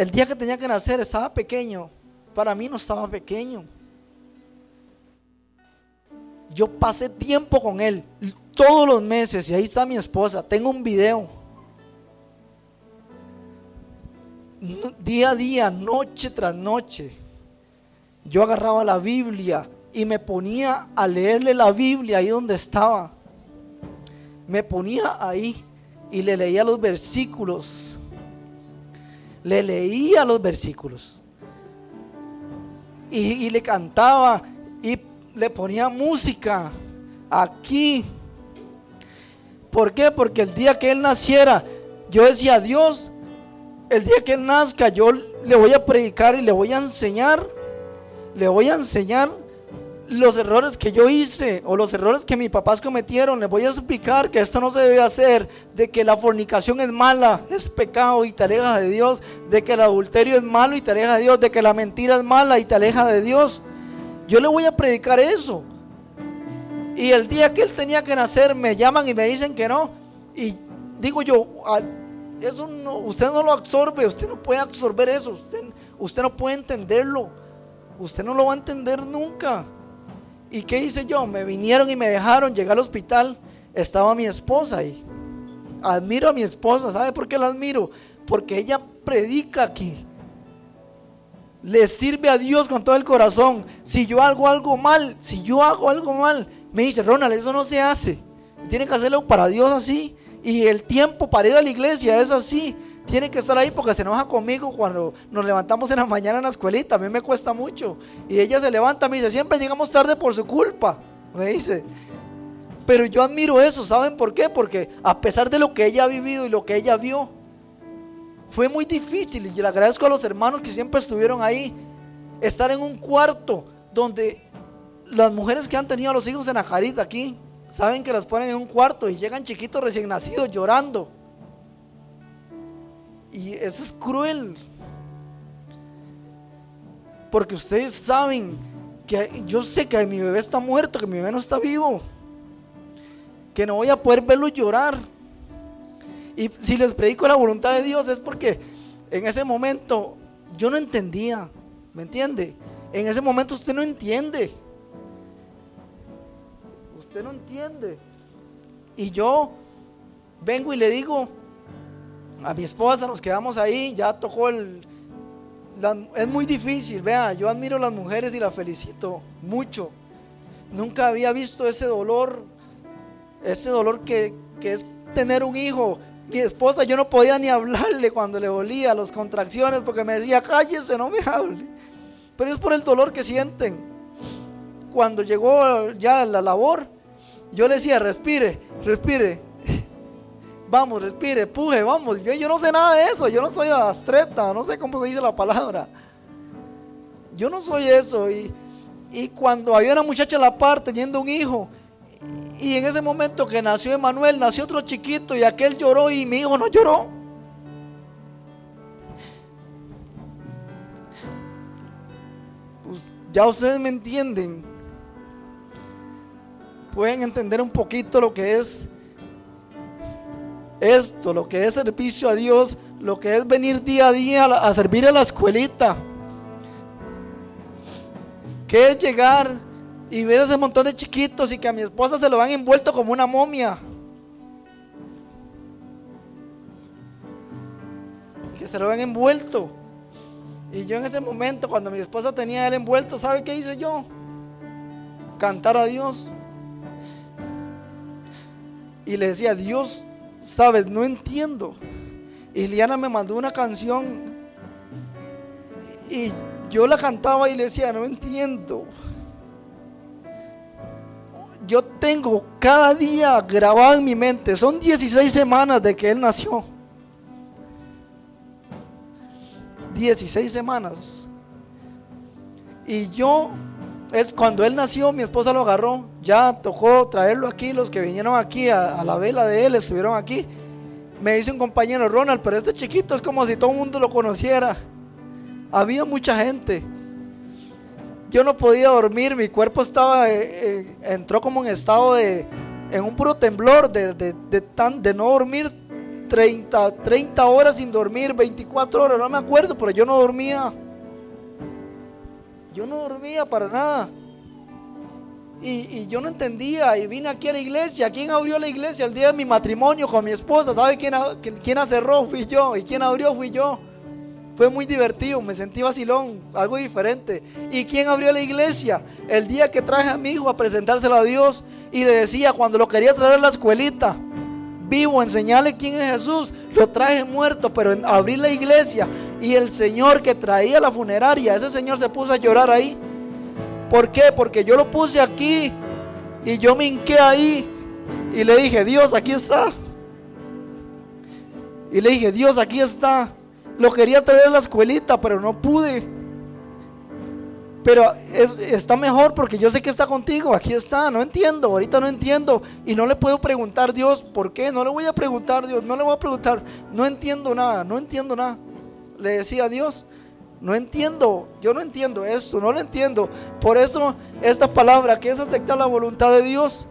el día que tenía que nacer estaba pequeño. Para mí no estaba pequeño. Yo pasé tiempo con él todos los meses y ahí está mi esposa. Tengo un video día a día, noche tras noche, yo agarraba la Biblia y me ponía a leerle la Biblia ahí donde estaba. Me ponía ahí y le leía los versículos. Le leía los versículos. Y, le cantaba y le ponía música aquí. ¿Por qué? Porque el día que él naciera, yo decía, Dios, el día que él nazca, yo le voy a predicar y le voy a enseñar, le voy a enseñar los errores que yo hice o los errores que mis papás cometieron, les voy a explicar que esto no se debe hacer, de que la fornicación es mala, es pecado y te aleja de Dios, de que el adulterio es malo y te aleja de Dios, de que la mentira es mala y te aleja de Dios. Yo le voy a predicar eso. Y el día que él tenía que nacer me llaman y me dicen que no. Y digo yo, eso no, usted no lo absorbe, usted no puede absorber eso, usted, usted no puede entenderlo, usted no lo va a entender nunca. ¿Y qué hice yo? Me vinieron y me dejaron, llegar al hospital, estaba mi esposa ahí. Admiro a mi esposa, ¿sabe por qué la admiro? Porque ella predica aquí. Le sirve a Dios con todo el corazón. Si yo hago algo mal, si yo hago algo mal, me dice, Ronald, eso no se hace. Tiene que hacerlo para Dios así. Y el tiempo para ir a la iglesia es así tiene que estar ahí porque se enoja conmigo cuando nos levantamos en la mañana en la escuelita. A mí me cuesta mucho. Y ella se levanta me dice, siempre llegamos tarde por su culpa. Me dice. Pero yo admiro eso, ¿saben por qué? Porque a pesar de lo que ella ha vivido y lo que ella vio, fue muy difícil. Y le agradezco a los hermanos que siempre estuvieron ahí. Estar en un cuarto donde las mujeres que han tenido a los hijos en la jarita aquí, saben que las ponen en un cuarto y llegan chiquitos recién nacidos llorando y eso es cruel. Porque ustedes saben que yo sé que mi bebé está muerto, que mi bebé no está vivo. Que no voy a poder verlo llorar. Y si les predico la voluntad de Dios es porque en ese momento yo no entendía. ¿Me entiende? En ese momento usted no entiende. Usted no entiende. Y yo vengo y le digo, a mi esposa, nos quedamos ahí, ya tocó el... es muy difícil, vea, yo admiro a las mujeres y las felicito mucho. Nunca había visto ese dolor, ese dolor que, que es tener un hijo. Mi esposa, yo no podía ni hablarle cuando le dolía las contracciones porque me decía, cállese, no me hable. Pero es por el dolor que sienten. Cuando llegó ya la labor, yo le decía, respire, respire, vamos, respire, puje, vamos. Yo, no sé nada de eso, yo no soy astreta, no sé cómo se dice la palabra. Yo no soy eso. Y, y cuando había una muchacha a la par teniendo un hijo, y en ese momento que nació Emanuel, nació otro chiquito y aquel lloró y mi hijo no lloró. Pues ya ustedes me entienden. Pueden entender un poquito lo que es esto, lo que es servicio a Dios, lo que es venir día a día a, servir a la escuelita. Que es llegar y ver ese montón de chiquitos y que a mi esposa se lo van envuelto como una momia. Que se lo van envuelto. Y yo en ese momento, cuando mi esposa tenía él envuelto, ¿sabe qué hice yo? Cantar a Dios. Y le decía, Dios, sabes, no entiendo. Y Liana me mandó una canción y yo la cantaba y le decía, no entiendo. Yo tengo cada día grabado en mi mente, son 16 semanas de que él nació. 16 semanas. Y yo es cuando él nació, mi esposa lo agarró, ya tocó traerlo aquí, los que vinieron aquí a, la vela de él estuvieron aquí. Me dice un compañero, Ronald, pero este chiquito es como si todo el mundo lo conociera. Había mucha gente. Yo no podía dormir, mi cuerpo estaba, eh, eh, entró como en estado de, en un puro temblor de, de, tan, de no dormir 30, 30 horas sin dormir, 24 horas, no me acuerdo, pero yo no dormía. Yo no dormía para nada. Y, yo no entendía y vine aquí a la iglesia. ¿Quién abrió la iglesia el día de mi matrimonio con mi esposa? ¿Sabe quién, quién cerró? Fui yo. ¿Y quién abrió? Fui yo. Fue muy divertido, me sentí vacilón, algo diferente. ¿Y quién abrió la iglesia? El día que traje a mi hijo a presentárselo a Dios y le decía cuando lo quería traer a la escuelita, vivo, enseñarle quién es Jesús. Lo traje muerto, pero en abrir la iglesia y el Señor que traía la funeraria, ese Señor se puso a llorar ahí. ¿Por qué? Porque yo lo puse aquí y yo me hinqué ahí y le dije, Dios, aquí está. Y le dije, Dios, aquí está. Lo quería traer a la escuelita, pero no pude. Pero está mejor porque yo sé que está contigo. Aquí está. No entiendo. Ahorita no entiendo. Y no le puedo preguntar, Dios, ¿por qué? No le voy a preguntar, Dios. No le voy a preguntar. No entiendo nada. No entiendo nada. Le decía a Dios. No entiendo, yo no entiendo esto, no lo entiendo. Por eso esta palabra que es aceptar la voluntad de Dios.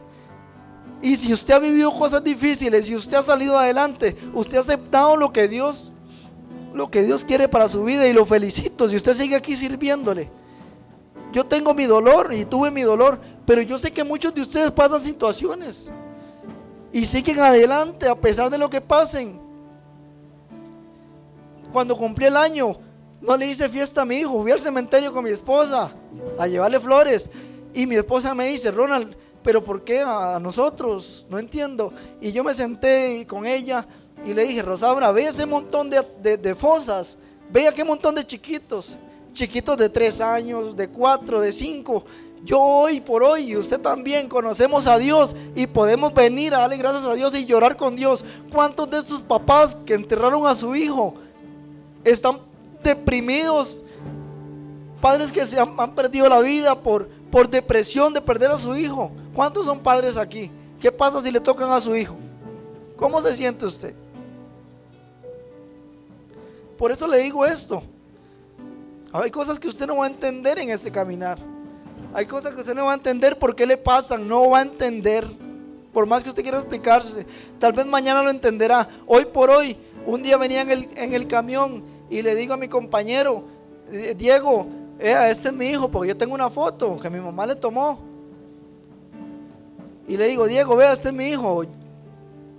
Y si usted ha vivido cosas difíciles, y usted ha salido adelante, usted ha aceptado lo que Dios lo que Dios quiere para su vida y lo felicito si usted sigue aquí sirviéndole. Yo tengo mi dolor y tuve mi dolor, pero yo sé que muchos de ustedes pasan situaciones y siguen adelante a pesar de lo que pasen. Cuando cumplí el año, no le hice fiesta a mi hijo, fui al cementerio con mi esposa a llevarle flores y mi esposa me dice, Ronald, pero ¿por qué a nosotros? No entiendo. Y yo me senté con ella y le dije, Rosaura, ve ese montón de, fosas, vea qué montón de chiquitos, chiquitos de tres años, de cuatro, de cinco. Yo hoy por hoy y usted también conocemos a Dios y podemos venir a darle gracias a Dios y llorar con Dios. ¿Cuántos de estos papás que enterraron a su hijo están deprimidos? Padres que se han, perdido la vida por, por depresión de perder a su hijo. ¿Cuántos son padres aquí? ¿Qué pasa si le tocan a su hijo? ¿Cómo se siente usted? Por eso le digo esto. Hay cosas que usted no va a entender en este caminar. Hay cosas que usted no va a entender por qué le pasan. No va a entender. Por más que usted quiera explicarse. Tal vez mañana lo entenderá. Hoy por hoy, un día venía en el, en el camión y le digo a mi compañero, eh, Diego, eh, este es mi hijo, porque yo tengo una foto que mi mamá le tomó. Y le digo, Diego, vea, este es mi hijo.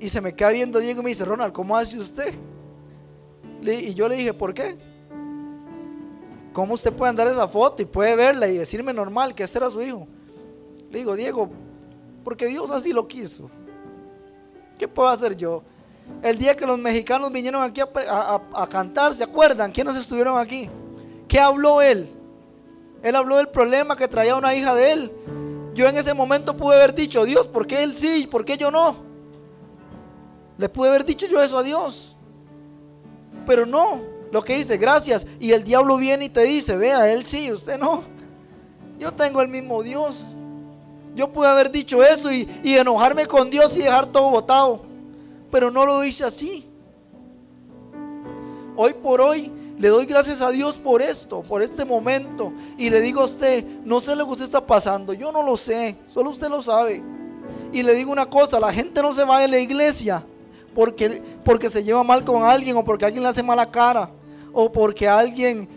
Y se me queda viendo Diego y me dice, Ronald, ¿cómo hace usted? Y yo le dije, ¿por qué? ¿Cómo usted puede andar esa foto y puede verla y decirme normal que este era su hijo? Le digo, Diego, porque Dios así lo quiso. ¿Qué puedo hacer yo? El día que los mexicanos vinieron aquí a, cantar, ¿se acuerdan? ¿Quiénes estuvieron aquí? ¿Qué habló él? Él habló del problema que traía una hija de él. Yo en ese momento pude haber dicho, Dios, ¿por qué él sí por qué yo no? Le pude haber dicho yo eso a Dios. Pero no, lo que dice, gracias. Y el diablo viene y te dice, vea, él sí, usted no. Yo tengo el mismo Dios. Yo pude haber dicho eso y, enojarme con Dios y dejar todo botado. Pero no lo hice así. Hoy por hoy le doy gracias a Dios por esto, por este momento. Y le digo a usted, no sé lo que usted está pasando. Yo no lo sé, solo usted lo sabe. Y le digo una cosa, la gente no se va de la iglesia porque, porque se lleva mal con alguien o porque alguien le hace mala cara o porque alguien...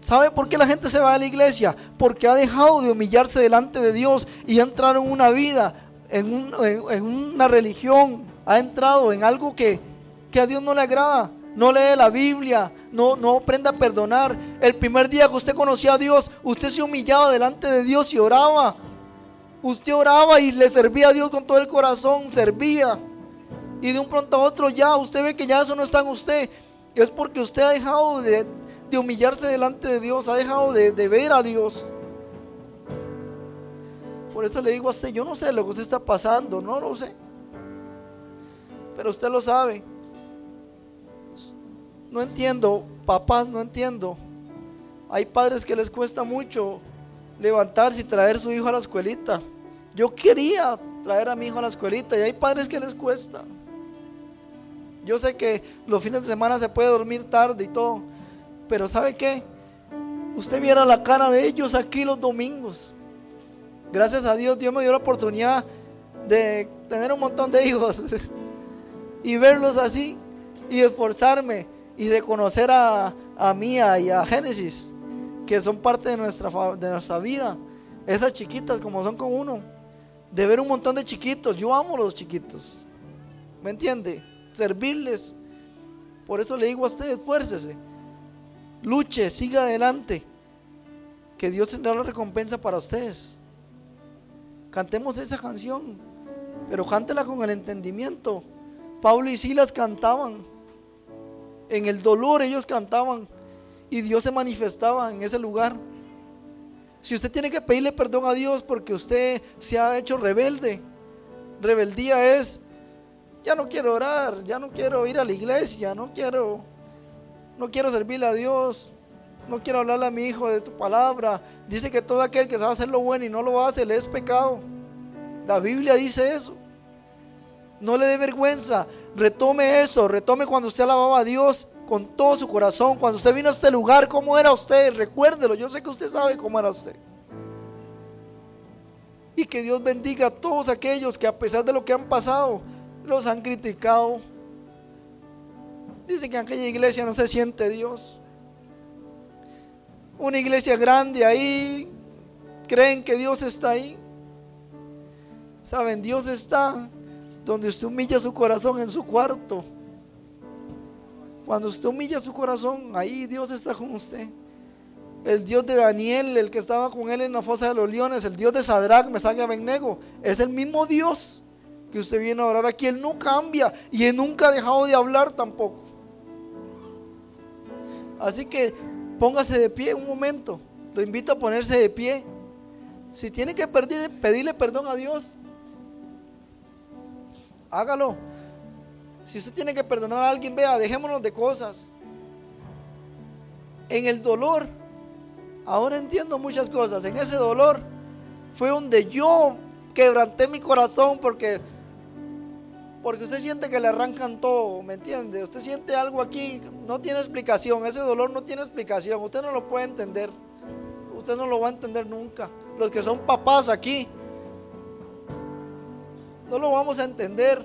¿Sabe por qué la gente se va a la iglesia? Porque ha dejado de humillarse delante de Dios y ha entrado en una vida, en, en, una religión, ha entrado en algo que, que a Dios no le agrada no lee la Biblia, no, no aprende a perdonar. El primer día que usted conocía a Dios, usted se humillaba delante de Dios y oraba. Usted oraba y le servía a Dios con todo el corazón, servía y de un pronto a otro ya usted ve que ya eso no está en usted, es porque usted ha dejado de, humillarse delante de Dios, ha dejado de, ver a Dios. Por eso le digo a usted, yo no sé lo que usted está pasando, no lo sé. Pero usted lo sabe. No entiendo, papás, no entiendo. Hay padres que les cuesta mucho levantarse y traer a su hijo a la escuelita. Yo quería traer a mi hijo a la escuelita y hay padres que les cuesta. Yo sé que los fines de semana se puede dormir tarde y todo, pero ¿sabe qué? Usted viera la cara de ellos aquí los domingos. Gracias a Dios, Dios me dio la oportunidad de tener un montón de hijos [LAUGHS] y verlos así y esforzarme y de conocer a, a Mía y a Génesis, que son parte de nuestra, de nuestra vida. Esas chiquitas como son con uno. De ver un montón de chiquitos. Yo amo los chiquitos. ¿Me entiende? Servirles. Por eso le digo a usted, esfuércese, luche, siga adelante, que Dios tendrá la recompensa para ustedes. Cantemos esa canción, pero cántela con el entendimiento. Pablo y Silas cantaban, en el dolor ellos cantaban y Dios se manifestaba en ese lugar. Si usted tiene que pedirle perdón a Dios porque usted se ha hecho rebelde, rebeldía es ya no quiero orar, ya no quiero ir a la iglesia, no quiero... no quiero servirle a Dios, no quiero hablarle a mi hijo de tu palabra. Dice que todo aquel que sabe hacer lo bueno y no lo hace, le es pecado. La Biblia dice eso. No le dé vergüenza. Retome eso. Retome cuando usted alababa a Dios con todo su corazón. Cuando usted vino a este lugar, ¿cómo era usted? Recuérdelo. Yo sé que usted sabe cómo era usted. Y que Dios bendiga a todos aquellos que a pesar de lo que han pasado, los han criticado. Dicen que en aquella iglesia no se siente Dios. Una iglesia grande ahí, creen que Dios está ahí. Saben, Dios está donde usted humilla su corazón en su cuarto. Cuando usted humilla su corazón, ahí Dios está con usted. El Dios de Daniel, el que estaba con él en la fosa de los leones, el Dios de Sadrach, Mesach y Abednego, es el mismo Dios que usted viene a orar aquí. Él no cambia y él nunca ha dejado de hablar tampoco. Así que póngase de pie un momento. Lo invito a ponerse de pie. Si tiene que pedirle, pedirle perdón a Dios, hágalo. Si usted tiene que perdonar a alguien, vea, dejémonos de cosas. En el dolor, ahora entiendo muchas cosas. En ese dolor fue donde yo quebranté mi corazón porque porque usted siente que le arrancan todo, ¿me entiende? Usted siente algo aquí, no tiene explicación, ese dolor no tiene explicación, usted no lo puede entender, usted no lo va a entender nunca. Los que son papás aquí, no lo vamos a entender.